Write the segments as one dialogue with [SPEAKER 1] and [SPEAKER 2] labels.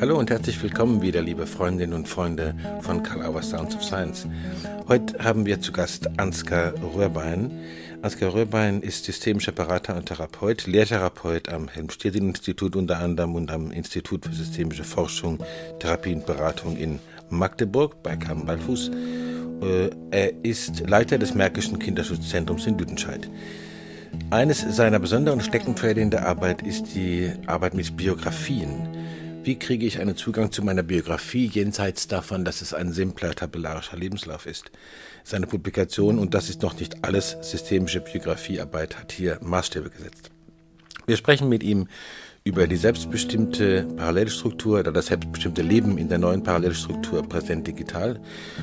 [SPEAKER 1] Hallo und herzlich willkommen wieder, liebe Freundinnen und Freunde von Kalauer Sounds of Science. Heute haben wir zu Gast Ansgar Röhrbein. Ansgar Röhrbein ist systemischer Berater und Therapeut, Lehrtherapeut am Helm-Stedin-Institut unter anderem und am Institut für systemische Forschung, Therapie und Beratung in Magdeburg bei Kamm-Ballfuß. Äh, er ist Leiter des Märkischen Kinderschutzzentrums in Lüdenscheid. Eines seiner besonderen Steckenpferde in der Arbeit ist die Arbeit mit Biografien. Wie kriege ich einen Zugang zu meiner Biografie jenseits davon, dass es ein simpler tabellarischer Lebenslauf ist? Seine Publikation, und das ist noch nicht alles, systemische Biografiearbeit hat hier Maßstäbe gesetzt. Wir sprechen mit ihm über die selbstbestimmte Parallelstruktur oder das selbstbestimmte Leben in der neuen Parallelstruktur präsent digital,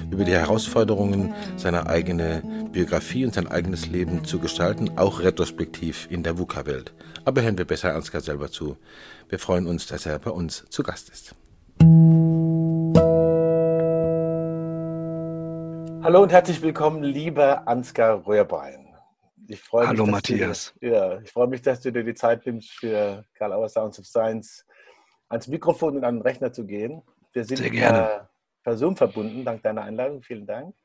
[SPEAKER 1] über die Herausforderungen, seine eigene Biografie und sein eigenes Leben zu gestalten, auch retrospektiv in der VUCA-Welt. Aber hören wir besser Ansgar selber zu. Wir freuen uns, dass er bei uns zu Gast ist. Hallo und herzlich willkommen, lieber Ansgar Röhrbein.
[SPEAKER 2] Ich freue Hallo mich, Matthias.
[SPEAKER 1] Du, ja, ich freue mich, dass du dir die Zeit nimmst, für Karl Auer Sounds of Science ans Mikrofon und an den Rechner zu gehen. Wir sind
[SPEAKER 2] Sehr gerne.
[SPEAKER 1] per Zoom verbunden, dank deiner Einladung. Vielen Dank.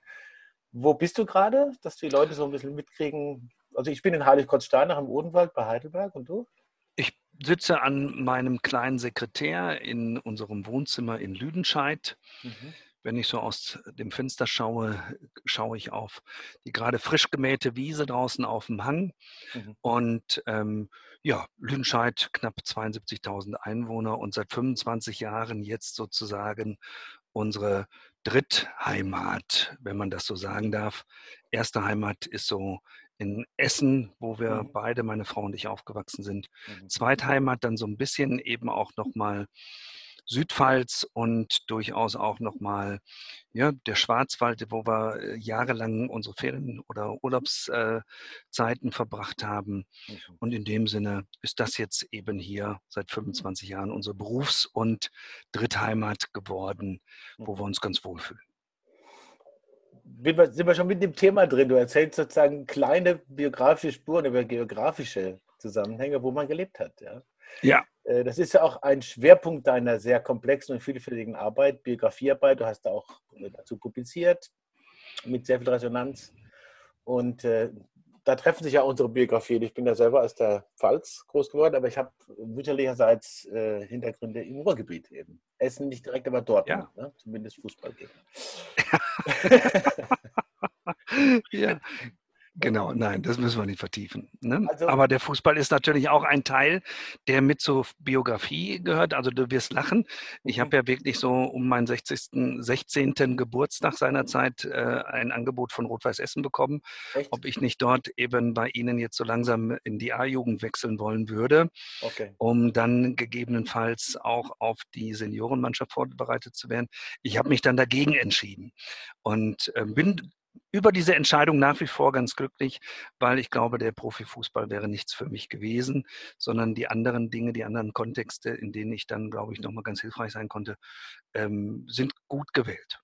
[SPEAKER 1] Wo bist du gerade, dass die Leute so ein bisschen mitkriegen? Also ich bin in Heiligkreuzsteinach im Odenwald bei Heidelberg und du?
[SPEAKER 2] Sitze an meinem kleinen Sekretär in unserem Wohnzimmer in Lüdenscheid. Mhm. Wenn ich so aus dem Fenster schaue, schaue ich auf die gerade frisch gemähte Wiese draußen auf dem Hang. Mhm. Und ähm, ja, Lüdenscheid, knapp 72.000 Einwohner und seit 25 Jahren jetzt sozusagen unsere Drittheimat, wenn man das so sagen darf. Erste Heimat ist so in Essen, wo wir mhm. beide, meine Frau und ich, aufgewachsen sind. Mhm. Zweitheimat dann so ein bisschen eben auch nochmal Südpfalz und durchaus auch nochmal ja, der Schwarzwald, wo wir äh, jahrelang unsere Ferien- oder Urlaubszeiten verbracht haben. Mhm. Und in dem Sinne ist das jetzt eben hier seit 25 Jahren unsere Berufs- und Drittheimat geworden, wo wir mhm. uns ganz wohlfühlen
[SPEAKER 1] sind wir schon mit dem Thema drin. Du erzählst sozusagen kleine biografische Spuren über geografische Zusammenhänge, wo man gelebt hat. Ja.
[SPEAKER 2] ja.
[SPEAKER 1] Äh, das ist ja auch ein Schwerpunkt deiner sehr komplexen und vielfältigen Arbeit, Biografiearbeit. Du hast da auch dazu publiziert mit sehr viel Resonanz. Und äh, da treffen sich ja unsere Biografien. Ich bin ja selber aus der Pfalz groß geworden, aber ich habe mütterlicherseits äh, Hintergründe im Ruhrgebiet eben. Essen nicht direkt, aber dort, ja. ne? zumindest Fußball gehen.
[SPEAKER 2] ja, Genau, nein, das müssen wir nicht vertiefen. Ne? Also, Aber der Fußball ist natürlich auch ein Teil, der mit zur Biografie gehört. Also du wirst lachen. Ich habe mhm. ja wirklich so um meinen 60., 16. Geburtstag seinerzeit äh, ein Angebot von Rot-Weiß Essen bekommen, Echt? ob ich nicht dort eben bei Ihnen jetzt so langsam in die A-Jugend wechseln wollen würde, okay. um dann gegebenenfalls auch auf die Seniorenmannschaft vorbereitet zu werden. Ich habe mich dann dagegen entschieden und äh, bin über diese Entscheidung nach wie vor ganz glücklich, weil ich glaube, der Profifußball wäre nichts für mich gewesen, sondern die anderen Dinge, die anderen Kontexte, in denen ich dann, glaube ich, nochmal ganz hilfreich sein konnte, ähm, sind gut gewählt.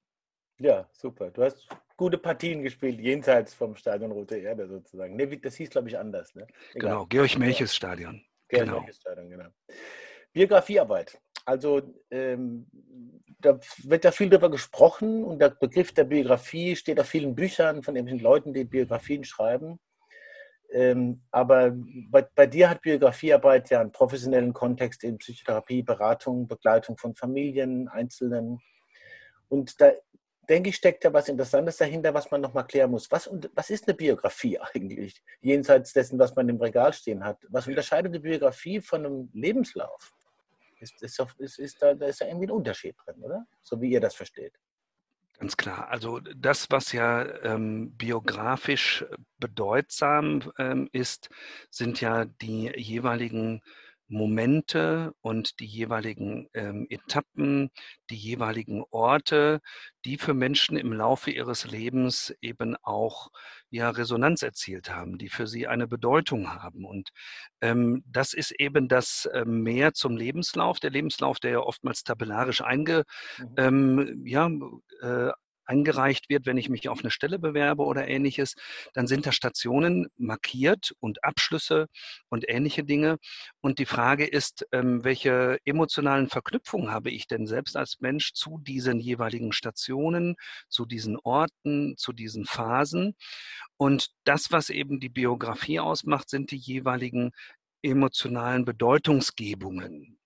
[SPEAKER 1] Ja, super. Du hast gute Partien gespielt, jenseits vom Stadion Rote Erde sozusagen. Nee, das hieß, glaube ich, anders. Ne?
[SPEAKER 2] Genau, Georg Melches Stadion. Georg
[SPEAKER 1] genau. Melches Stadion, genau. Biografiearbeit. Also ähm, da wird ja viel darüber gesprochen und der Begriff der Biografie steht auf vielen Büchern von irgendwelchen Leuten, die Biografien schreiben. Ähm, aber bei, bei, dir hat Biografiearbeit ja einen professionellen Kontext in Psychotherapie, Beratung, Begleitung von Familien, Einzelnen. Und da denke ich, steckt ja was Interessantes dahinter, was man nochmal klären muss. Was, was ist eine Biografie eigentlich, jenseits dessen, was man im Regal stehen hat? Was unterscheidet eine Biografie von einem Lebenslauf? Ist, ist, ist, ist da, da ist ja irgendwie ein Unterschied drin, oder? So wie ihr das versteht.
[SPEAKER 2] Ganz klar. Also das, was ja ähm, biografisch bedeutsam ähm, ist, sind ja die jeweiligen Momente und die jeweiligen ähm, Etappen, die jeweiligen Orte, die für Menschen im Laufe ihres Lebens eben auch ja Resonanz erzielt haben, die für sie eine Bedeutung haben. Und ähm, das ist eben das äh, mehr zum Lebenslauf, der Lebenslauf, der ja oftmals tabellarisch einge, mhm. ähm, ja, äh, eingereicht wird, wenn ich mich auf eine Stelle bewerbe oder ähnliches, dann sind da Stationen markiert und Abschlüsse und ähnliche Dinge. Und die Frage ist, ähm, welche emotionalen Verknüpfungen habe ich denn selbst als Mensch zu diesen jeweiligen Stationen, zu diesen Orten, zu diesen Phasen? Und das, was eben die Biografie ausmacht, sind die jeweiligen emotionalen Bedeutungsgebungen.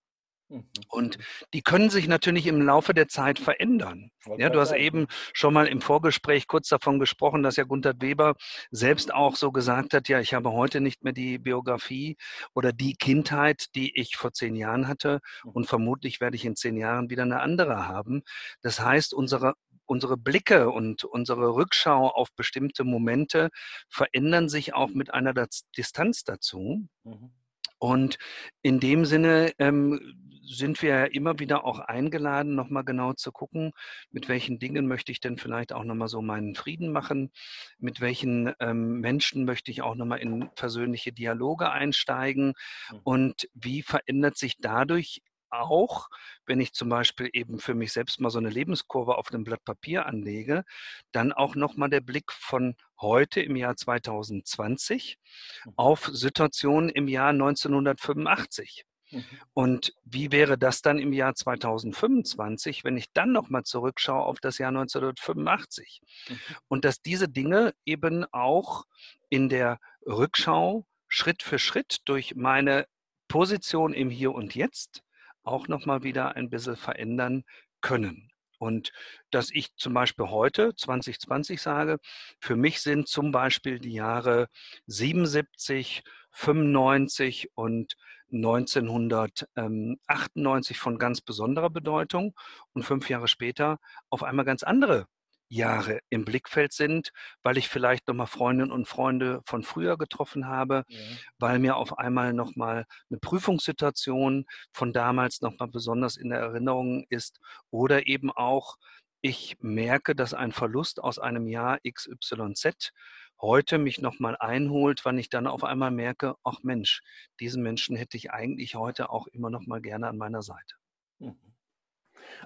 [SPEAKER 2] Mhm. Und die können sich natürlich im Laufe der Zeit verändern. Ja, du hast eben schon mal im Vorgespräch kurz davon gesprochen, dass ja Gunther Weber selbst auch so gesagt hat, ja, ich habe heute nicht mehr die Biografie oder die Kindheit, die ich vor zehn Jahren hatte mhm. und vermutlich werde ich in zehn Jahren wieder eine andere haben. Das heißt, unsere unsere Blicke und unsere Rückschau auf bestimmte Momente verändern sich auch mit einer Distanz dazu. Mhm. Und in dem Sinne ähm, sind wir immer wieder auch eingeladen, nochmal genau zu gucken, mit welchen Dingen möchte ich denn vielleicht auch nochmal so meinen Frieden machen, mit welchen ähm, Menschen möchte ich auch nochmal in persönliche Dialoge einsteigen mhm. und wie verändert sich dadurch auch, wenn ich zum Beispiel eben für mich selbst mal so eine Lebenskurve auf einem Blatt Papier anlege, dann auch nochmal der Blick von heute im Jahr 2020 mhm. auf Situationen im Jahr 1985. Mhm. Und wie wäre das dann im Jahr 2025, wenn ich dann nochmal zurückschaue auf das Jahr 1985? Mhm. Und dass diese Dinge eben auch in der Rückschau Schritt für Schritt durch meine Position im Hier und Jetzt auch nochmal wieder ein bisschen verändern können. Und dass ich zum Beispiel heute, 2020, sage, für mich sind zum Beispiel die Jahre 77, 95 und 1998 von ganz besonderer Bedeutung und fünf Jahre später auf einmal ganz andere Jahre im Blickfeld sind, weil ich vielleicht nochmal Freundinnen und Freunde von früher getroffen habe, ja. weil mir auf einmal nochmal eine Prüfungssituation von damals nochmal besonders in der Erinnerung ist oder eben auch ich merke, dass ein Verlust aus einem Jahr XYZ heute mich nochmal einholt, wann ich dann auf einmal merke, ach Mensch, diesen Menschen hätte ich eigentlich heute auch immer noch mal gerne an meiner Seite. Mhm.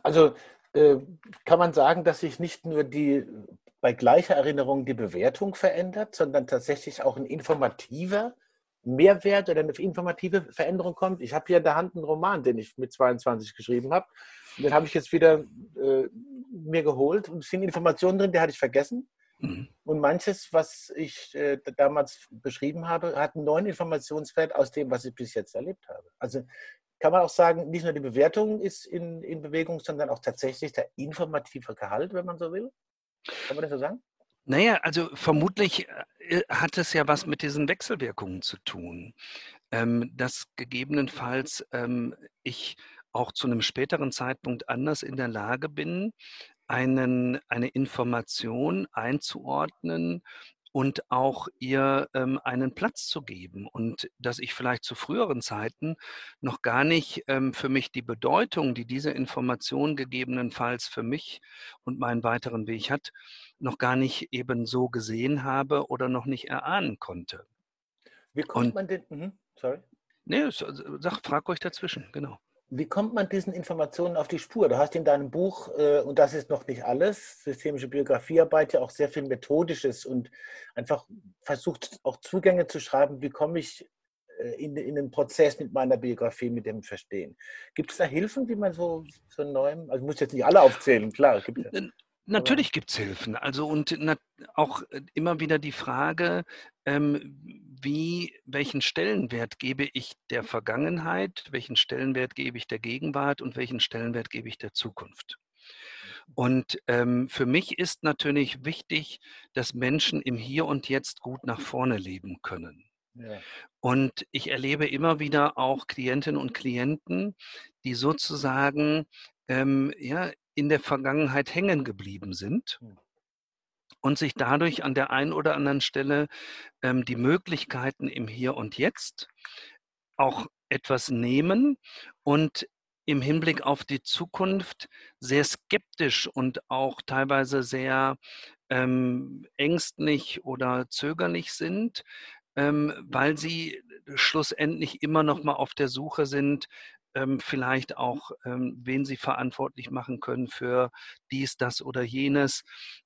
[SPEAKER 3] Also äh, kann man sagen, dass sich nicht nur die bei gleicher Erinnerung die Bewertung verändert, sondern tatsächlich auch ein informativer Mehrwert oder eine informative Veränderung kommt. Ich habe hier in der Hand einen Roman, den ich mit 22 geschrieben habe. Den habe ich jetzt wieder äh, mir geholt und es sind Informationen drin, die hatte ich vergessen. Mhm. Und manches, was ich äh, damals beschrieben habe, hat einen neuen Informationswert aus dem, was ich bis jetzt erlebt habe. Also kann man auch sagen, nicht nur die Bewertung ist in, in Bewegung, sondern auch tatsächlich der informative Gehalt, wenn man so will. Kann man das so sagen?
[SPEAKER 2] Naja, also vermutlich äh, hat es ja was mit diesen Wechselwirkungen zu tun, ähm, dass gegebenenfalls ähm, ich auch zu einem späteren Zeitpunkt anders in der Lage bin, einen, eine Information einzuordnen und auch ihr ähm, einen Platz zu geben und dass ich vielleicht zu früheren Zeiten noch gar nicht ähm, für mich die Bedeutung, die diese Information gegebenenfalls für mich und meinen weiteren Weg hat, noch gar nicht eben so gesehen habe oder noch nicht erahnen konnte.
[SPEAKER 3] Wie kommt und, man denn? Mh, sorry.
[SPEAKER 2] Nee, sag, frag euch dazwischen, genau.
[SPEAKER 3] Wie kommt man diesen Informationen auf die Spur? Du hast in deinem Buch, äh, und das ist noch nicht alles, systemische Biografiearbeit, ja auch sehr viel Methodisches und einfach versucht, auch Zugänge zu schreiben, wie komme ich äh, in, in den Prozess mit meiner Biografie, mit dem Verstehen. Gibt es da Hilfen, wie man so, so neuem, also ich muss jetzt nicht alle aufzählen, klar. Gibt
[SPEAKER 2] ja. Natürlich gibt es Hilfen. Also und auch äh, immer wieder die Frage, ähm, wie, welchen Stellenwert gebe ich der Vergangenheit, welchen Stellenwert gebe ich der Gegenwart und welchen Stellenwert gebe ich der Zukunft. Und ähm, für mich ist natürlich wichtig, dass Menschen im Hier und Jetzt gut nach vorne leben können. Ja. Und ich erlebe immer wieder auch Klientinnen und Klienten, die sozusagen ähm, ja, in der Vergangenheit hängen geblieben sind hm. Und sich dadurch an der einen oder anderen Stelle ähm, die Möglichkeiten im Hier und Jetzt auch etwas nehmen und im Hinblick auf die Zukunft sehr skeptisch und auch teilweise sehr ähm, ängstlich oder zögerlich sind, ähm, weil sie schlussendlich immer noch mal auf der Suche sind, ähm, vielleicht auch, ähm, wen sie verantwortlich machen können für dies, das oder jenes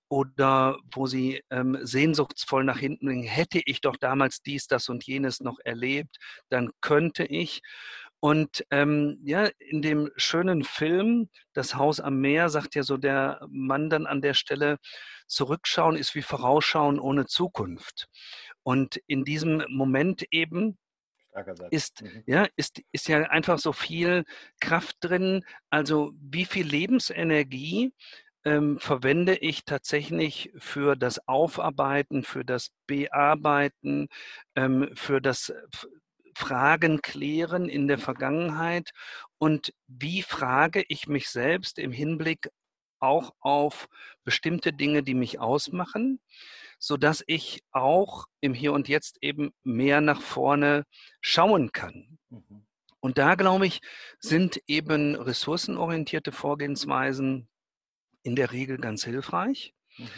[SPEAKER 2] oder wo sie ähm, sehnsuchtsvoll nach hinten bringen, hätte ich doch damals dies, das und jenes noch erlebt, dann könnte ich. Und ähm, ja, in dem schönen Film Das Haus am Meer sagt ja so der Mann dann an der Stelle, zurückschauen ist wie vorausschauen ohne Zukunft. Und in diesem Moment eben ist, mhm. ja, ist, ist ja einfach so viel Kraft drin. Also wie viel Lebensenergie ähm, verwende ich tatsächlich für das Aufarbeiten, für das Bearbeiten, ähm, für das Fragen klären in der Vergangenheit und wie frage ich mich selbst im Hinblick auch auf bestimmte Dinge, die mich ausmachen, so dass ich auch im Hier und Jetzt eben mehr nach vorne schauen kann. Mhm. Und da, glaube ich, sind eben ressourcenorientierte Vorgehensweisen in der Regel ganz hilfreich, mhm.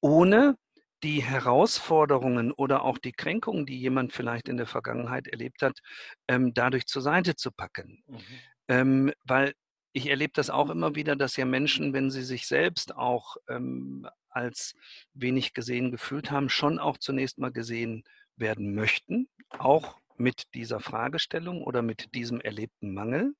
[SPEAKER 2] ohne die Herausforderungen oder auch die Kränkungen, die jemand vielleicht in der Vergangenheit erlebt hat, ähm, dadurch zur Seite zu packen. Mhm. Ähm, weil ich erlebe das auch immer wieder, dass ja Menschen, wenn sie sich selbst auch ähm, als wenig gesehen gefühlt haben, schon auch zunächst mal gesehen werden möchten, auch mit dieser Fragestellung oder mit diesem erlebten Mangel.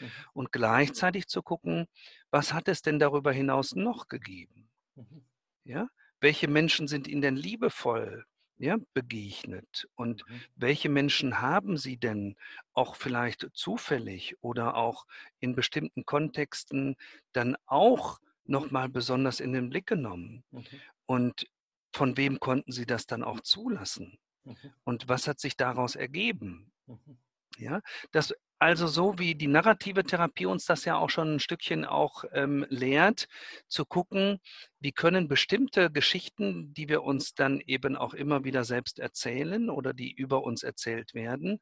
[SPEAKER 2] Mhm. Und gleichzeitig zu gucken, was hat es denn darüber hinaus noch gegeben? Mhm. Ja? Welche Menschen sind ihnen denn liebevoll ja, begegnet? Und mhm. welche Menschen haben sie denn auch vielleicht zufällig oder auch in bestimmten Kontexten dann auch nochmal besonders in den Blick genommen? Mhm. Und von wem konnten sie das dann auch zulassen? Mhm. Und was hat sich daraus ergeben? Mhm. Ja, das also so wie die narrative Therapie uns das ja auch schon ein Stückchen auch ähm, lehrt, zu gucken, wie können bestimmte Geschichten, die wir uns dann eben auch immer wieder selbst erzählen oder die über uns erzählt werden,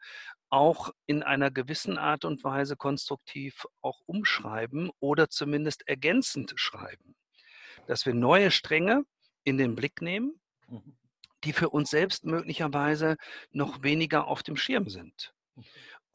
[SPEAKER 2] auch in einer gewissen Art und Weise konstruktiv auch umschreiben oder zumindest ergänzend schreiben. Dass wir neue Stränge in den Blick nehmen, mhm. die für uns selbst möglicherweise noch weniger auf dem Schirm sind.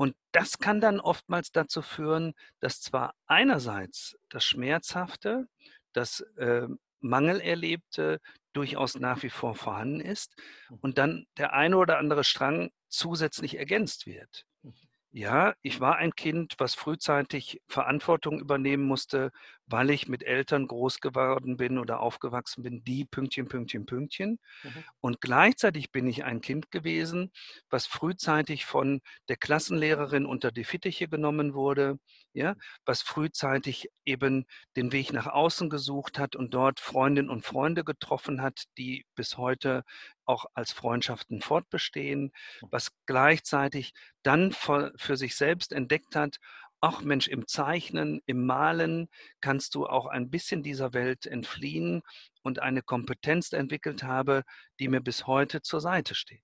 [SPEAKER 2] Und das kann dann oftmals dazu führen, dass zwar einerseits das Schmerzhafte, das äh, Mangelerlebte durchaus nach wie vor vorhanden ist mhm. und dann der eine oder andere Strang zusätzlich ergänzt wird. Mhm. Ja, ich war ein Kind, was frühzeitig Verantwortung übernehmen musste, weil ich mit Eltern groß geworden bin oder aufgewachsen bin, die Pünktchen, Pünktchen, Pünktchen. Mhm. Und gleichzeitig bin ich ein Kind gewesen, was frühzeitig von der Klassenlehrerin unter die Fittiche genommen wurde, ja, was frühzeitig eben den Weg nach außen gesucht hat und dort Freundinnen und Freunde getroffen hat, die bis heute auch als Freundschaften fortbestehen, mhm. was gleichzeitig dann für sich selbst entdeckt hat, ach Mensch, im Zeichnen, im Malen kannst du auch ein bisschen dieser Welt entfliehen und eine Kompetenz entwickelt habe, die mir bis heute zur Seite steht.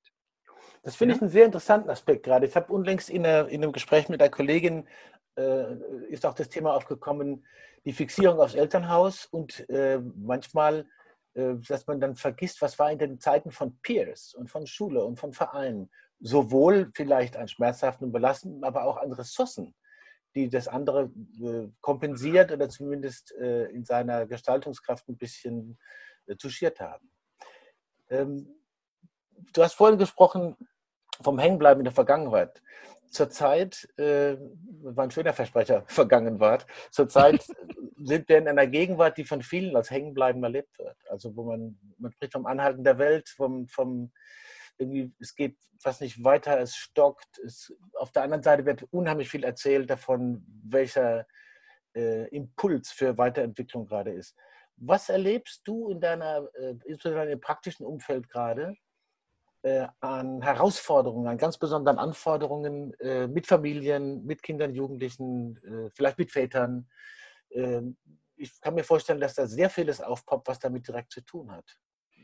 [SPEAKER 3] Das finde ja? ich einen sehr interessanten Aspekt gerade. Ich habe unlängst in, einer, in, einem Gespräch mit einer Kollegin, äh, ist auch das Thema aufgekommen, die Fixierung aufs Elternhaus und äh, manchmal äh, dass man dann vergisst, was war in den Zeiten von Peers und von Schule und von Vereinen. Sowohl vielleicht an schmerzhaften und belastenden, aber auch an Ressourcen, die das andere äh, kompensiert oder zumindest äh, in seiner Gestaltungskraft ein bisschen touchiert haben. Ähm, du hast vorhin gesprochen vom Hängenbleiben in der Vergangenheit zurzeit, äh, war ein schöner Versprecher, vergangen war, zurzeit sind wir in einer Gegenwart, die von vielen als Hängenbleiben erlebt wird. Also wo man, man spricht vom Anhalten der Welt, vom, vom irgendwie, es geht fast nicht weiter, es stockt. Es, auf der anderen Seite wird unheimlich viel erzählt davon, welcher äh, Impuls für Weiterentwicklung gerade ist. Was erlebst du in deiner, äh, insbesondere im praktischen Umfeld gerade, äh, an Herausforderungen, an ganz besonderen Anforderungen äh, mit Familien, mit Kindern, Jugendlichen, äh, vielleicht mit Vätern. Ähm, ich kann mir vorstellen, dass da sehr vieles aufpoppt, was damit direkt zu tun hat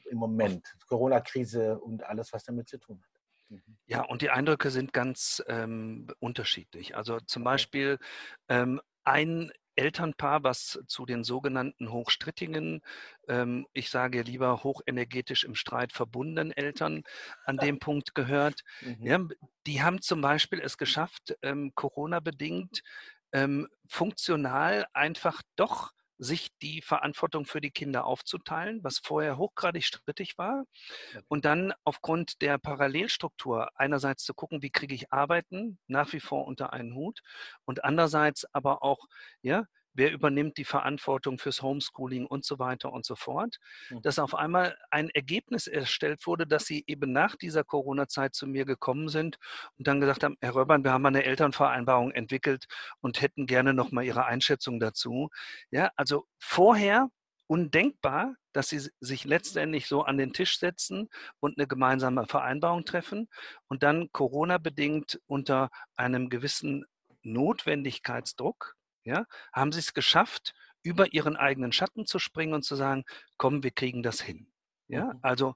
[SPEAKER 3] im Moment. Corona-Krise und alles, was damit zu tun hat.
[SPEAKER 2] Mhm. Ja, und die Eindrücke sind ganz ähm, unterschiedlich. Also zum Beispiel ähm, ein Elternpaar, was zu den sogenannten hochstrittigen, ähm, ich sage lieber hochenergetisch im Streit verbundenen Eltern an dem Punkt gehört. Mhm. Ja, die haben zum Beispiel es geschafft, ähm, Corona-bedingt ähm, funktional einfach doch sich die Verantwortung für die Kinder aufzuteilen, was vorher hochgradig strittig war. Und dann aufgrund der Parallelstruktur einerseits zu gucken, wie kriege ich Arbeiten nach wie vor unter einen Hut und andererseits aber auch, ja, wer übernimmt die Verantwortung fürs Homeschooling und so weiter und so fort, mhm. dass auf einmal ein Ergebnis erstellt wurde, dass sie eben nach dieser Corona-Zeit zu mir gekommen sind und dann gesagt haben, Herr Röbern, wir haben eine Elternvereinbarung entwickelt und hätten gerne nochmal Ihre Einschätzung dazu. Ja, also vorher undenkbar, dass sie sich letztendlich so an den Tisch setzen und eine gemeinsame Vereinbarung treffen und dann Corona-bedingt unter einem gewissen Notwendigkeitsdruck ja, haben sie es geschafft, über ihren eigenen Schatten zu springen und zu sagen, komm, wir kriegen das hin. Ja, mhm. also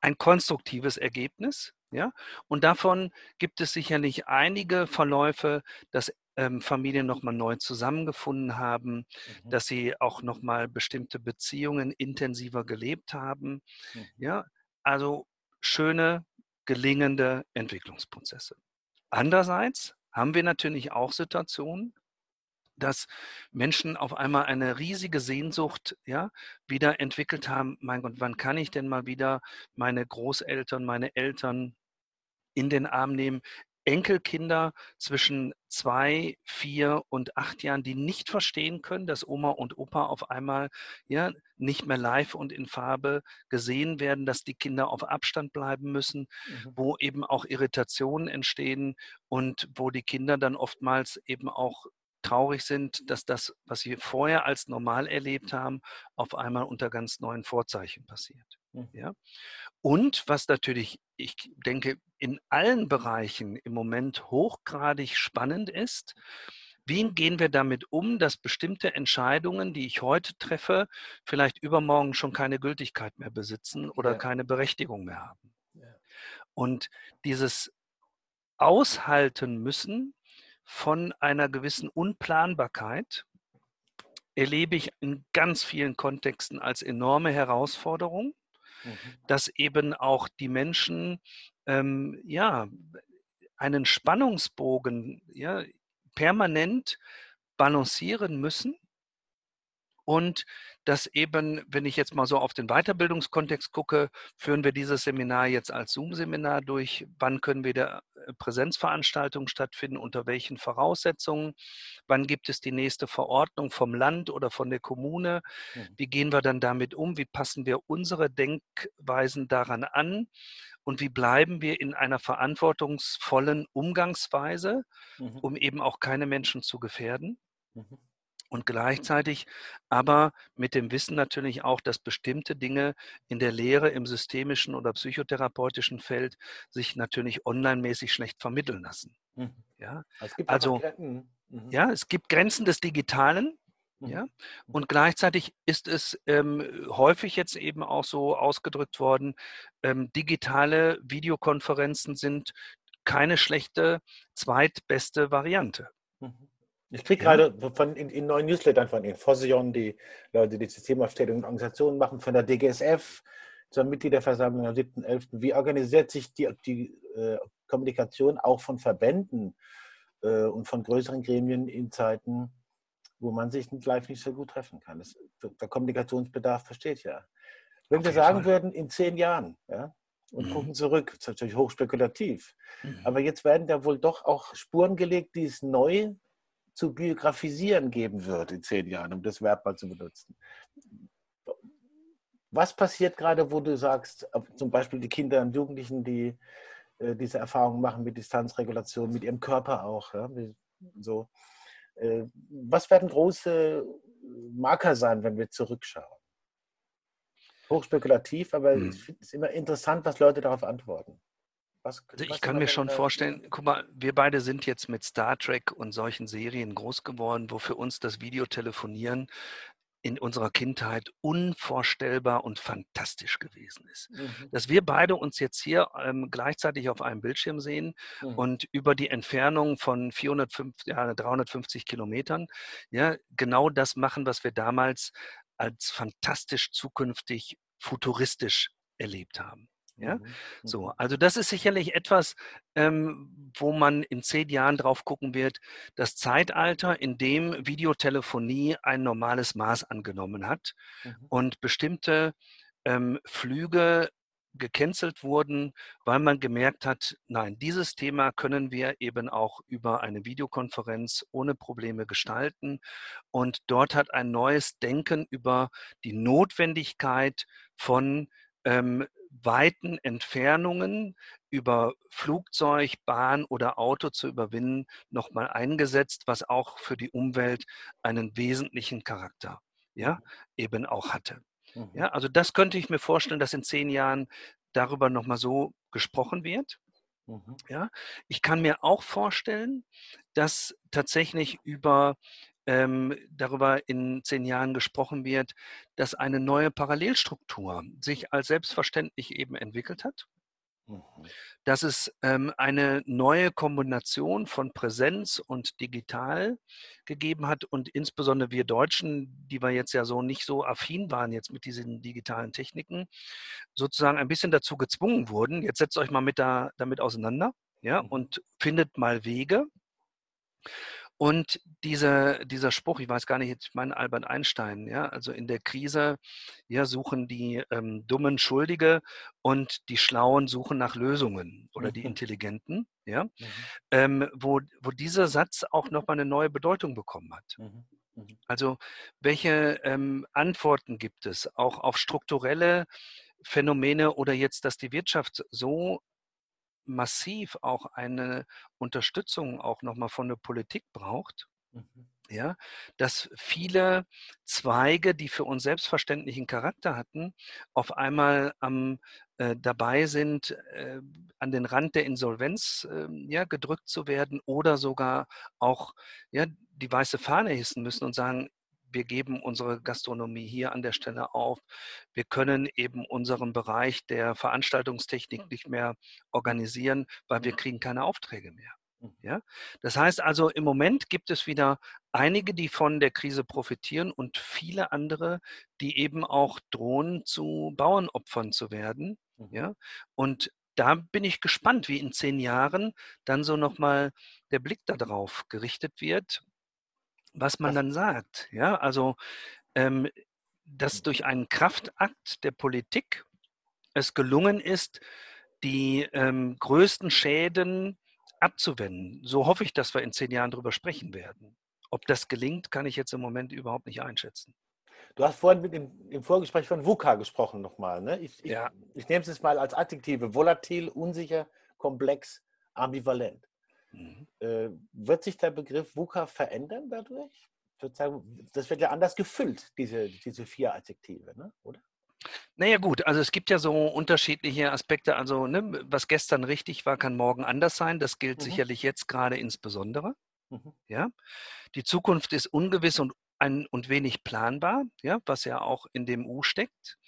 [SPEAKER 2] ein konstruktives Ergebnis. Ja, und davon gibt es sicherlich einige Verläufe, dass ähm, Familien nochmal neu zusammengefunden haben, mhm. dass sie auch nochmal bestimmte Beziehungen intensiver gelebt haben. Mhm. Ja, also schöne, gelingende Entwicklungsprozesse. Andererseits haben wir natürlich auch Situationen, dass Menschen auf einmal eine riesige Sehnsucht ja, wieder entwickelt haben. Mein Gott, wann kann ich denn mal wieder meine Großeltern, meine Eltern in den Arm nehmen? Enkelkinder zwischen zwei, vier und acht Jahren, die nicht verstehen können, dass Oma und Opa auf einmal ja nicht mehr live und in Farbe gesehen werden, dass die Kinder auf Abstand bleiben müssen, mhm. wo eben auch Irritationen entstehen und wo die Kinder dann oftmals eben auch traurig sind, dass das, was wir vorher als normal erlebt haben, auf einmal unter ganz neuen Vorzeichen passiert. Mhm. Ja? Und was natürlich, ich denke, in allen Bereichen im Moment hochgradig spannend ist, wie gehen wir damit um, dass bestimmte Entscheidungen, die ich heute treffe, vielleicht übermorgen schon keine Gültigkeit mehr besitzen oder ja. keine Berechtigung mehr haben? Ja. Und dieses Aushalten müssen, von einer gewissen Unplanbarkeit erlebe ich in ganz vielen Kontexten als enorme Herausforderung, mhm. dass eben auch die Menschen ähm, ja einen Spannungsbogen ja, permanent balancieren müssen und dass eben, wenn ich jetzt mal so auf den Weiterbildungskontext gucke, führen wir dieses Seminar jetzt als Zoom-Seminar durch. Wann können wieder äh, Präsenzveranstaltungen stattfinden? Unter welchen Voraussetzungen? Wann gibt es die nächste Verordnung vom Land oder von der Kommune? Mhm. Wie gehen wir dann damit um? Wie passen wir unsere Denkweisen daran an? Und wie bleiben wir in einer verantwortungsvollen Umgangsweise, mhm. um eben auch keine Menschen zu gefährden? Mhm und gleichzeitig aber mit dem Wissen natürlich auch, dass bestimmte Dinge in der Lehre, im systemischen oder psychotherapeutischen Feld sich natürlich online-mäßig schlecht vermitteln lassen. Mhm. Ja, es also mhm. ja, es gibt Grenzen des Digitalen. Mhm. Ja, und gleichzeitig ist es ähm, häufig jetzt eben auch so ausgedrückt worden, ähm, digitale Videokonferenzen sind keine schlechte zweitbeste Variante.
[SPEAKER 3] Ich kriege ja. gerade von in, in, neuen Newslettern von Ihnen, Fosion, die Leute, die Systemaufstellung und Organisationen machen, von der DGSF zur Mitgliederversammlung am 7.11. Wie organisiert sich die, die äh, Kommunikation auch von Verbänden äh, und von größeren Gremien in Zeiten, wo man sich live nicht so gut treffen kann? Das, der Kommunikationsbedarf versteht ja. Wenn Auf wir sagen würden, in zehn Jahren, ja, und mhm. gucken zurück, das ist natürlich hochspekulativ, mhm. aber jetzt werden da wohl doch auch Spuren gelegt, die es neu zu biografisieren geben wird in zehn Jahren, um das Verb mal zu benutzen. Was passiert gerade, wo du sagst, zum Beispiel die Kinder und Jugendlichen, die äh, diese Erfahrungen machen mit Distanzregulation, mit ihrem Körper auch, ja, so. Äh, was werden große Marker sein, wenn wir zurückschauen? Hochspekulativ, aber hm. ich finde es immer interessant, was Leute darauf antworten.
[SPEAKER 2] Was, also ich kann mir schon vorstellen, guck mal, wir beide sind jetzt mit Star Trek und solchen Serien groß geworden, wo für uns das Videotelefonieren in unserer Kindheit unvorstellbar und fantastisch gewesen ist. Mhm. Dass wir beide uns jetzt hier ähm, gleichzeitig auf einem Bildschirm sehen mhm. und über die Entfernung von 450, ja, 350 Kilometern, ja, genau das machen, was wir damals als fantastisch zukünftig futuristisch erlebt haben. Ja, mhm. so. Mhm. Also das ist sicherlich etwas, ähm, wo man in zehn Jahren drauf gucken wird. Das Zeitalter, in dem Videotelefonie ein normales Maß angenommen hat mhm. und bestimmte ähm, Flüge gecancelt wurden, weil man gemerkt hat, nein, dieses Thema können wir eben auch über eine Videokonferenz ohne Probleme gestalten. Und dort hat ein neues Denken über die Notwendigkeit von ähm, weiten Entfernungen über Flugzeug, Bahn oder Auto zu überwinden, nochmal eingesetzt, was auch für die Umwelt einen wesentlichen Charakter ja, mhm. eben auch hatte. Mhm. Ja, also das könnte ich mir vorstellen, dass in zehn Jahren darüber nochmal so gesprochen wird. Mhm. Ja, ich kann mir auch vorstellen, dass tatsächlich über ähm, darüber in zehn Jahren gesprochen wird, dass eine neue Parallelstruktur sich als selbstverständlich eben entwickelt hat. Mhm. Dass es ähm, eine neue Kombination von Präsenz und Digital gegeben hat und insbesondere wir Deutschen, die wir jetzt ja so nicht so affin waren jetzt mit diesen digitalen Techniken, sozusagen ein bisschen dazu gezwungen wurden. Jetzt setzt euch mal mit da, damit auseinander, ja, mhm. und findet mal Wege. Und dieser, dieser Spruch, ich weiß gar nicht, ich meine Albert Einstein, ja, also in der Krise ja, suchen die ähm, Dummen Schuldige und die Schlauen suchen nach Lösungen oder mhm. die Intelligenten, ja, mhm. ähm, wo, wo dieser Satz auch nochmal eine neue Bedeutung bekommen hat. Mhm. mhm. Also welche ähm, Antworten gibt es auch auf strukturelle Phänomene oder jetzt, dass die Wirtschaft so massiv auch eine Unterstützung auch nochmal von der Politik braucht. Mhm. Ja, dass viele Zweige, die für uns selbstverständlichen Charakter hatten, auf einmal am äh, dabei sind, äh, an den Rand der Insolvenz äh, ja, gedrückt zu werden oder sogar auch ja, die weiße Fahne hissen müssen und sagen, wir geben unsere Gastronomie hier an der Stelle auf. Wir können eben unseren Bereich der Veranstaltungstechnik nicht mehr organisieren, weil wir kriegen keine Aufträge mehr. Mhm. Ja? Das heißt also, im Moment gibt es wieder einige, die von der Krise profitieren und viele andere, die eben auch drohen, zu Bauernopfern zu werden. Mhm. Ja? Und da bin ich gespannt, wie in zehn Jahren dann so nochmal der Blick darauf gerichtet wird was man dann sagt. Ja, also ähm, dass durch einen Kraftakt der Politik es gelungen ist, die ähm, größten Schäden abzuwenden. So hoffe ich, dass wir in zehn Jahren darüber sprechen werden. Ob das gelingt, kann ich jetzt im Moment überhaupt nicht einschätzen.
[SPEAKER 3] Du hast vorhin mit dem, im Vorgespräch von VUCA gesprochen nochmal. Ne? Ich, ich, ja. ich nehme es jetzt mal als Adjektive. Volatil, unsicher, komplex, ambivalent. Mhm. Äh, wird sich der Begriff VUCA verändern dadurch? das wird ja anders gefüllt, diese, diese vier Adjektive, ne? oder?
[SPEAKER 2] Naja gut, also es gibt ja so unterschiedliche Aspekte. Also ne, was gestern richtig war, kann morgen anders sein. Das gilt mhm. sicherlich jetzt gerade insbesondere. Mhm. Ja, die Zukunft ist ungewiss und ein, und wenig planbar, ja, was ja auch in dem U steckt.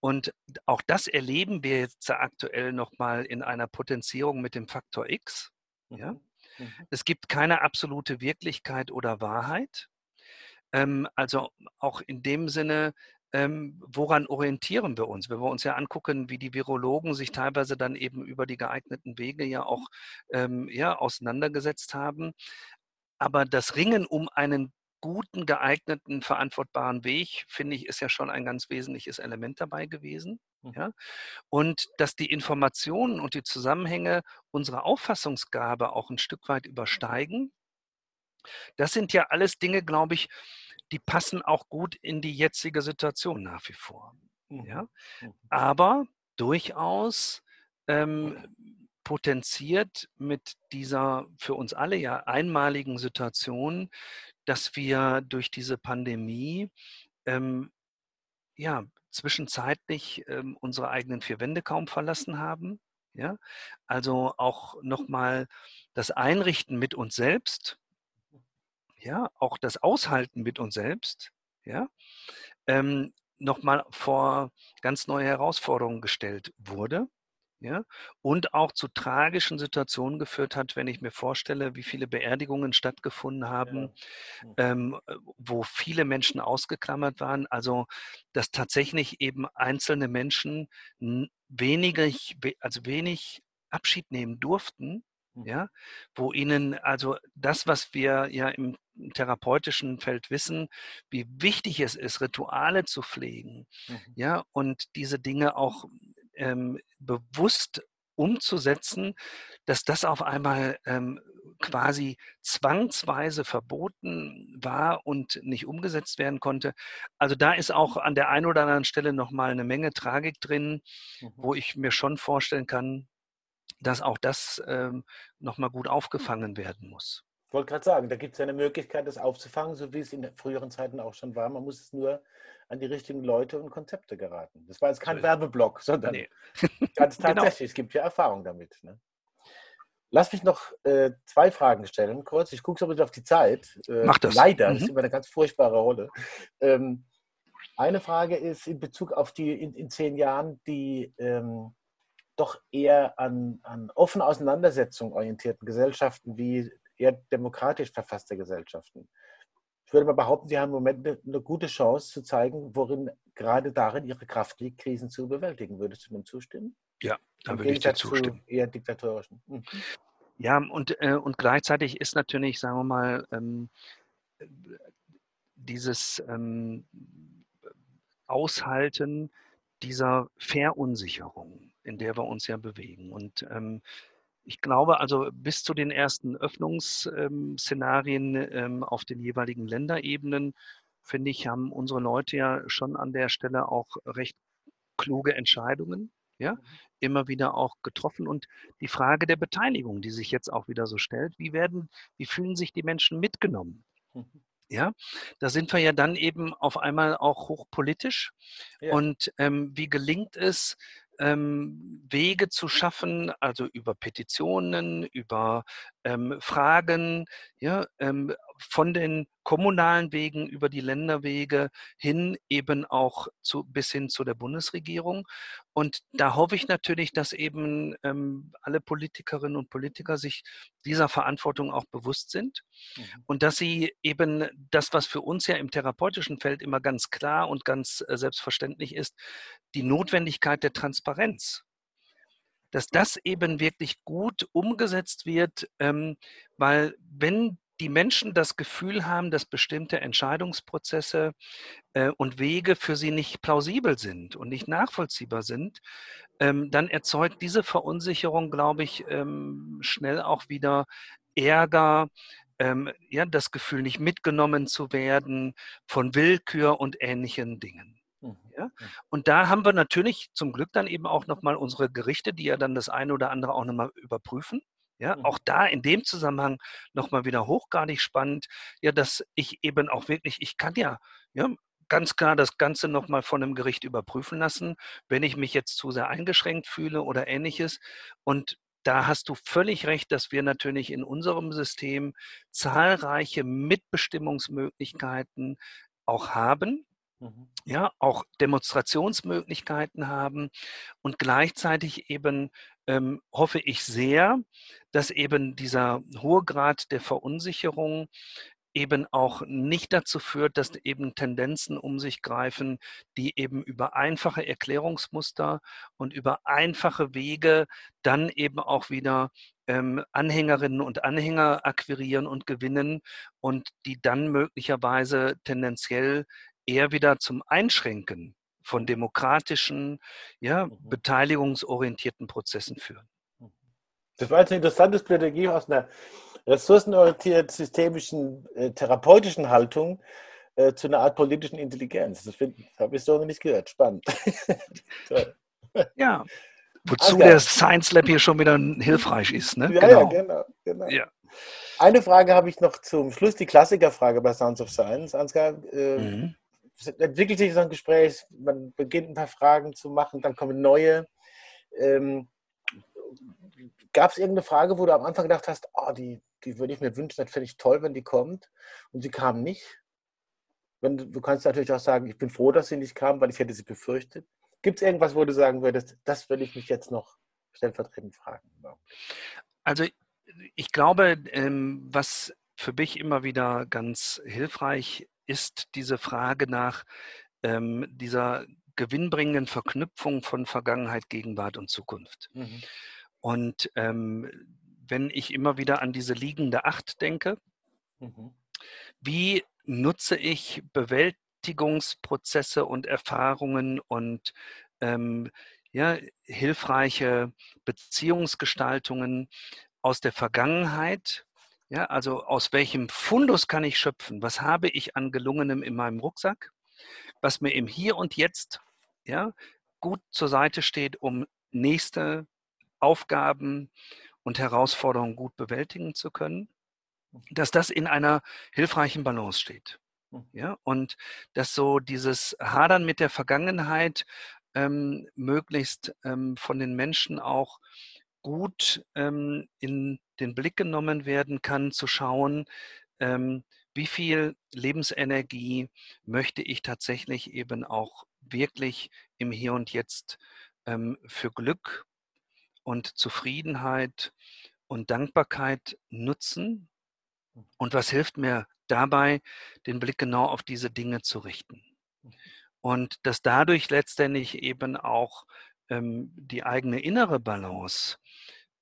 [SPEAKER 2] Und auch das erleben wir jetzt aktuell nochmal in einer Potenzierung mit dem Faktor X. Ja. Mhm. mhm. Es gibt keine absolute Wirklichkeit oder Wahrheit. Ähm, also auch in dem Sinne, ähm, woran orientieren wir uns? Wenn wir uns ja angucken, wie die Virologen sich teilweise dann eben über die geeigneten Wege ja auch ähm, ja, auseinandergesetzt haben. Aber das Ringen um einen guten, geeigneten, verantwortbaren Weg, finde ich, ist ja schon ein ganz wesentliches Element dabei gewesen. Hm. Ja? Und dass die Informationen und die Zusammenhänge unsere Auffassungsgabe auch ein Stück weit übersteigen. Das sind ja alles Dinge, glaube ich, die passen auch gut in die jetzige Situation nach wie vor. Ja? Mhm. Mhm. Aber durchaus ähm, potenziert mit dieser für uns alle ja einmaligen Situation, dass wir durch diese Pandemie ähm, ja zwischenzeitlich ähm, unsere eigenen vier Wände kaum verlassen haben. Ja, also auch nochmal das Einrichten mit uns selbst, ja, auch das Aushalten mit uns selbst, ja, ähm, nochmal vor ganz neue Herausforderungen gestellt wurde. Ja, und auch zu tragischen Situationen geführt hat, wenn ich mir vorstelle, wie viele Beerdigungen stattgefunden haben, ja. ähm, wo viele Menschen ausgeklammert waren. Also, dass tatsächlich eben einzelne Menschen wenig, also wenig Abschied nehmen durften, mhm. ja, wo ihnen also das, was wir ja im therapeutischen Feld wissen, wie wichtig es ist, Rituale zu pflegen, mhm. ja, und diese Dinge auch ähm, bewusst umzusetzen, dass das auf einmal ähm, quasi zwangsweise verboten war und nicht umgesetzt werden konnte. Also da ist auch an der einen oder anderen Stelle nochmal eine Menge Tragik drin, mhm. wo ich mir schon vorstellen kann, dass auch das ähm, nochmal gut aufgefangen werden muss.
[SPEAKER 3] Ich wollte gerade sagen, da gibt es ja eine Möglichkeit, das aufzufangen, so wie es in früheren Zeiten auch schon war. Man muss es nur an die richtigen Leute und Konzepte geraten. Das war jetzt kein Werbeblock, sondern nee. ganz genau. tatsächlich, genau. es gibt ja Erfahrung damit. Ne? Lass mich noch äh, zwei Fragen stellen, kurz. Ich gucke so ein bisschen auf die Zeit.
[SPEAKER 2] Äh, Mach das.
[SPEAKER 3] Leider, mhm. das ist immer eine ganz furchtbare Rolle. Ähm, eine Frage ist in Bezug auf die in, in zehn Jahren die ähm, doch eher an, an offene Auseinandersetzung orientierten Gesellschaften wie eher demokratisch verfasste Gesellschaften. Ich würde mal behaupten, Sie haben im Moment eine, eine gute Chance zu zeigen, worin gerade darin Ihre Kraft liegt, Krisen zu bewältigen. Würdest du dem zustimmen?
[SPEAKER 2] Ja, da würde ich dir zustimmen.
[SPEAKER 3] Eher diktatorischen. Mhm.
[SPEAKER 2] Ja, und, äh, und gleichzeitig ist natürlich, sagen wir mal, ähm, dieses ähm, Aushalten dieser Verunsicherung, in der wir uns ja bewegen. Und ähm, ich glaube also bis zu den ersten Öffnungsszenarien ähm, auf den jeweiligen Länderebenen, finde ich, haben unsere Leute ja schon an der Stelle auch recht kluge Entscheidungen, ja, mhm. immer wieder auch getroffen. Und die Frage der Beteiligung, die sich jetzt auch wieder so stellt, wie werden, wie fühlen sich die Menschen mitgenommen? Mhm. Ja, da sind wir ja dann eben auf einmal auch hochpolitisch. Ja. Und ähm, wie gelingt es, ähm, Wege zu schaffen, also über Petitionen, über ähm, Fragen, ja, ähm, von den kommunalen Wegen über die Länderwege hin eben auch zu, bis hin zu der Bundesregierung. Und da hoffe ich natürlich, dass eben ähm, alle Politikerinnen und Politiker sich dieser Verantwortung auch bewusst sind mhm. und dass sie eben das, was für uns ja im therapeutischen Feld immer ganz klar und ganz äh, selbstverständlich ist, die Notwendigkeit der Transparenz dass das eben wirklich gut umgesetzt wird, ähm, weil wenn die Menschen das Gefühl haben, dass bestimmte Entscheidungsprozesse äh, und Wege für sie nicht plausibel sind und nicht nachvollziehbar sind, ähm, dann erzeugt diese Verunsicherung, glaube ich, ähm, schnell auch wieder Ärger, ähm, ja, das Gefühl, nicht mitgenommen zu werden von Willkür und ähnlichen Dingen. Mhm, ja? Und da haben wir natürlich zum Glück dann eben auch nochmal unsere Gerichte, die ja dann das eine oder andere auch nochmal überprüfen. Ja, mhm. auch da in dem Zusammenhang nochmal wieder hochgradig spannend, ja, dass ich eben auch wirklich, ich kann ja, ja, ganz klar das Ganze nochmal von einem Gericht überprüfen lassen, wenn ich mich jetzt zu sehr eingeschränkt fühle oder ähnliches. Und da hast du völlig recht, dass wir natürlich in unserem System zahlreiche Mitbestimmungsmöglichkeiten auch haben. Mhm. Ja, auch Demonstrationsmöglichkeiten haben und gleichzeitig eben ähm, hoffe ich sehr, dass eben dieser hohe Grad der Verunsicherung eben auch nicht dazu führt, dass eben Tendenzen um sich greifen, die eben über einfache Erklärungsmuster und über einfache Wege dann eben auch wieder ähm, Anhängerinnen und Anhänger akquirieren und gewinnen und die dann möglicherweise tendenziell eher wieder zum Einschränken von demokratischen, ja, mhm. beteiligungsorientierten Prozessen führen.
[SPEAKER 3] Das war jetzt eine interessante Strategie aus einer ressourcenorientierten, systemischen, äh, therapeutischen Haltung äh, zu einer Art politischen Intelligenz. Das, habe ich so noch nicht gehört. Spannend.
[SPEAKER 2] ja. Wozu Ansgar. der Science Lab hier schon wieder hilfreich ist. Ne?
[SPEAKER 3] Ja, genau. ja, genau. genau. Ja. Eine Frage habe ich noch zum Schluss, die Klassikerfrage bei Sounds of Science. Ansgar, äh, mhm entwickelt sich so ein Gespräch, man beginnt ein paar Fragen zu machen, dann kommen neue. Ähm, Gab es irgendeine Frage, wo du am Anfang gedacht hast, oh, die, die würde ich mir wünschen, das fände ich toll, wenn die kommt und sie kam nicht? Wenn, du kannst natürlich auch sagen, ich bin froh, dass sie nicht kam, weil ich hätte sie befürchtet. Gibt es irgendwas, wo du sagen würdest, das will ich mich jetzt noch stellvertretend fragen?
[SPEAKER 2] Also ich glaube, ähm, was für mich immer wieder ganz hilfreich ist, diese Frage nach ähm, dieser gewinnbringenden Verknüpfung von Vergangenheit, Gegenwart und Zukunft. Mhm. Und ähm, wenn ich immer wieder an diese liegende Acht denke, mhm. wie nutze ich Bewältigungsprozesse und Erfahrungen und ähm, ja, hilfreiche Beziehungsgestaltungen aus der Vergangenheit. Ja, also aus welchem Fundus kann ich schöpfen? Was habe ich an Gelungenem in meinem Rucksack? Was mir im Hier und Jetzt ja, gut zur Seite steht, um nächste Aufgaben und Herausforderungen gut bewältigen zu können, dass das in einer hilfreichen Balance steht. Hm. Ja, und dass so dieses Hadern mit der Vergangenheit ähm, möglichst ähm, von den Menschen auch gut ähm, in den Blick genommen werden kann, zu schauen, ähm, wie viel Lebensenergie möchte ich tatsächlich eben auch wirklich im Hier und Jetzt ähm, für Glück und Zufriedenheit und Dankbarkeit nutzen? Und was hilft mir dabei, den Blick genau auf diese Dinge zu richten? Mhm. Und dass dadurch letztendlich eben auch ähm, die eigene innere Balance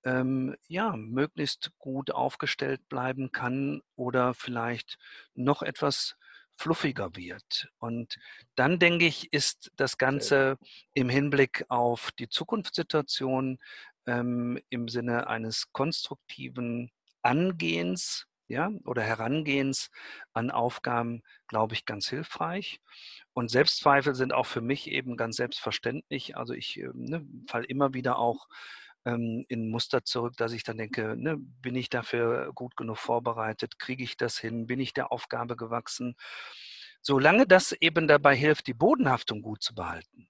[SPEAKER 2] ähm, ja, möglichst gut aufgestellt bleiben kann oder vielleicht noch etwas fluffiger wird. Und dann denke ich, ist das Ganze im Hinblick auf die Zukunftssituation ähm, im Sinne eines konstruktiven Angehens ja, oder Herangehens an Aufgaben, glaube ich, ganz hilfreich. Und Selbstzweifel sind auch für mich eben ganz selbstverständlich. Also ich ähm, ne, falle immer wieder auch ähm, in Muster zurück, dass ich dann denke, ne, bin ich dafür gut genug vorbereitet? Kriege ich das hin? Bin ich der Aufgabe gewachsen? Solange das eben dabei hilft, die Bodenhaftung gut zu behalten,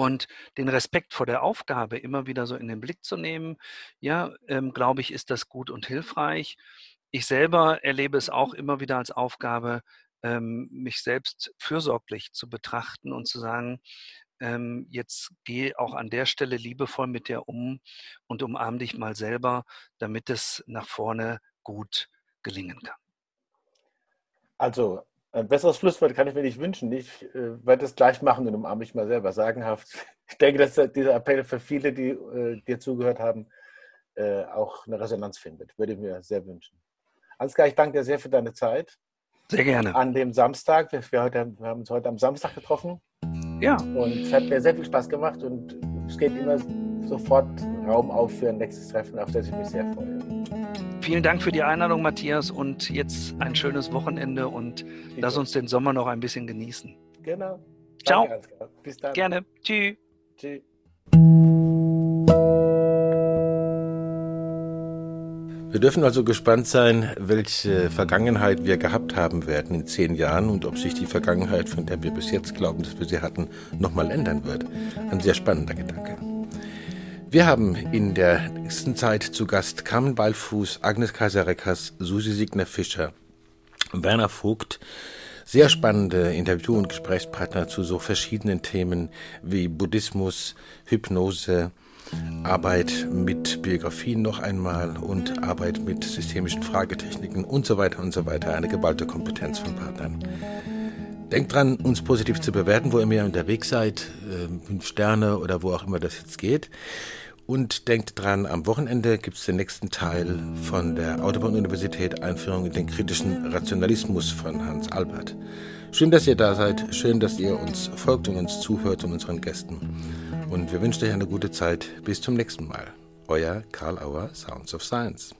[SPEAKER 2] und den Respekt vor der Aufgabe immer wieder so in den Blick zu nehmen, ja, ähm, glaube ich, ist das gut und hilfreich ich selber erlebe es auch immer wieder als Aufgabe, ähm, mich selbst fürsorglich zu betrachten und zu sagen, ähm, jetzt geh auch an der Stelle liebevoll mit dir um und umarm dich mal selber, damit es nach vorne gut gelingen kann.
[SPEAKER 3] Also, ein besseres Schlusswort kann ich mir nicht wünschen. Ich äh, werde es gleich machen und umarme mich mal selber sagenhaft. Ich denke, dass dieser Appell für viele, die äh, dir zugehört haben, äh, auch eine Resonanz findet. Würde ich mir sehr wünschen. Ansgar, ich danke dir sehr für deine Zeit.
[SPEAKER 2] Sehr gerne.
[SPEAKER 3] An dem Samstag. Wir, wir, heute, wir haben uns heute am Samstag getroffen. Ja. Und es hat mir sehr viel Spaß gemacht und es geht immer sofort Raum auf für ein nächstes Treffen, auf das ich mich sehr freue.
[SPEAKER 2] Vielen Dank für die Einladung, Matthias, und jetzt ein schönes Wochenende und lass uns den Sommer noch ein bisschen genießen.
[SPEAKER 3] Genau.
[SPEAKER 2] Ciao. Danke, Bis dann. Gerne. Tschüss. Tschüss.
[SPEAKER 1] Wir dürfen also gespannt sein, welche Vergangenheit wir gehabt haben werden in zehn Jahren und ob sich die Vergangenheit, von der wir bis jetzt glauben, dass wir sie hatten, nochmal ändern wird. Ein sehr spannender Gedanke. Wir haben in der nächsten Zeit zu Gast Carmen Ballfuß, Agnes Kaiser-Reckers, Susi Signer-Fischer, Werner Vogt, sehr spannende Interview- und Gesprächspartner zu so verschiedenen Themen wie Buddhismus, Hypnose, Arbeit mit Biografien noch einmal und Arbeit mit systemischen Fragetechniken und so weiter und so weiter. Eine geballte Kompetenz von Partnern. Denkt dran, uns positiv zu bewerten, wo ihr mehr unterwegs seid, ähm, fünf Sterne oder wo auch immer das jetzt geht. Und denkt dran, am Wochenende gibt es den nächsten Teil von der Autobahn-Universität Einführung in den kritischen Rationalismus von Hans Albert. Schön, dass ihr da seid, schön, dass ihr uns folgt und uns zuhört und unseren Gästen. Und wir wünschen euch eine gute Zeit. Bis zum nächsten Mal. Euer Karl Auer, Sounds of Science.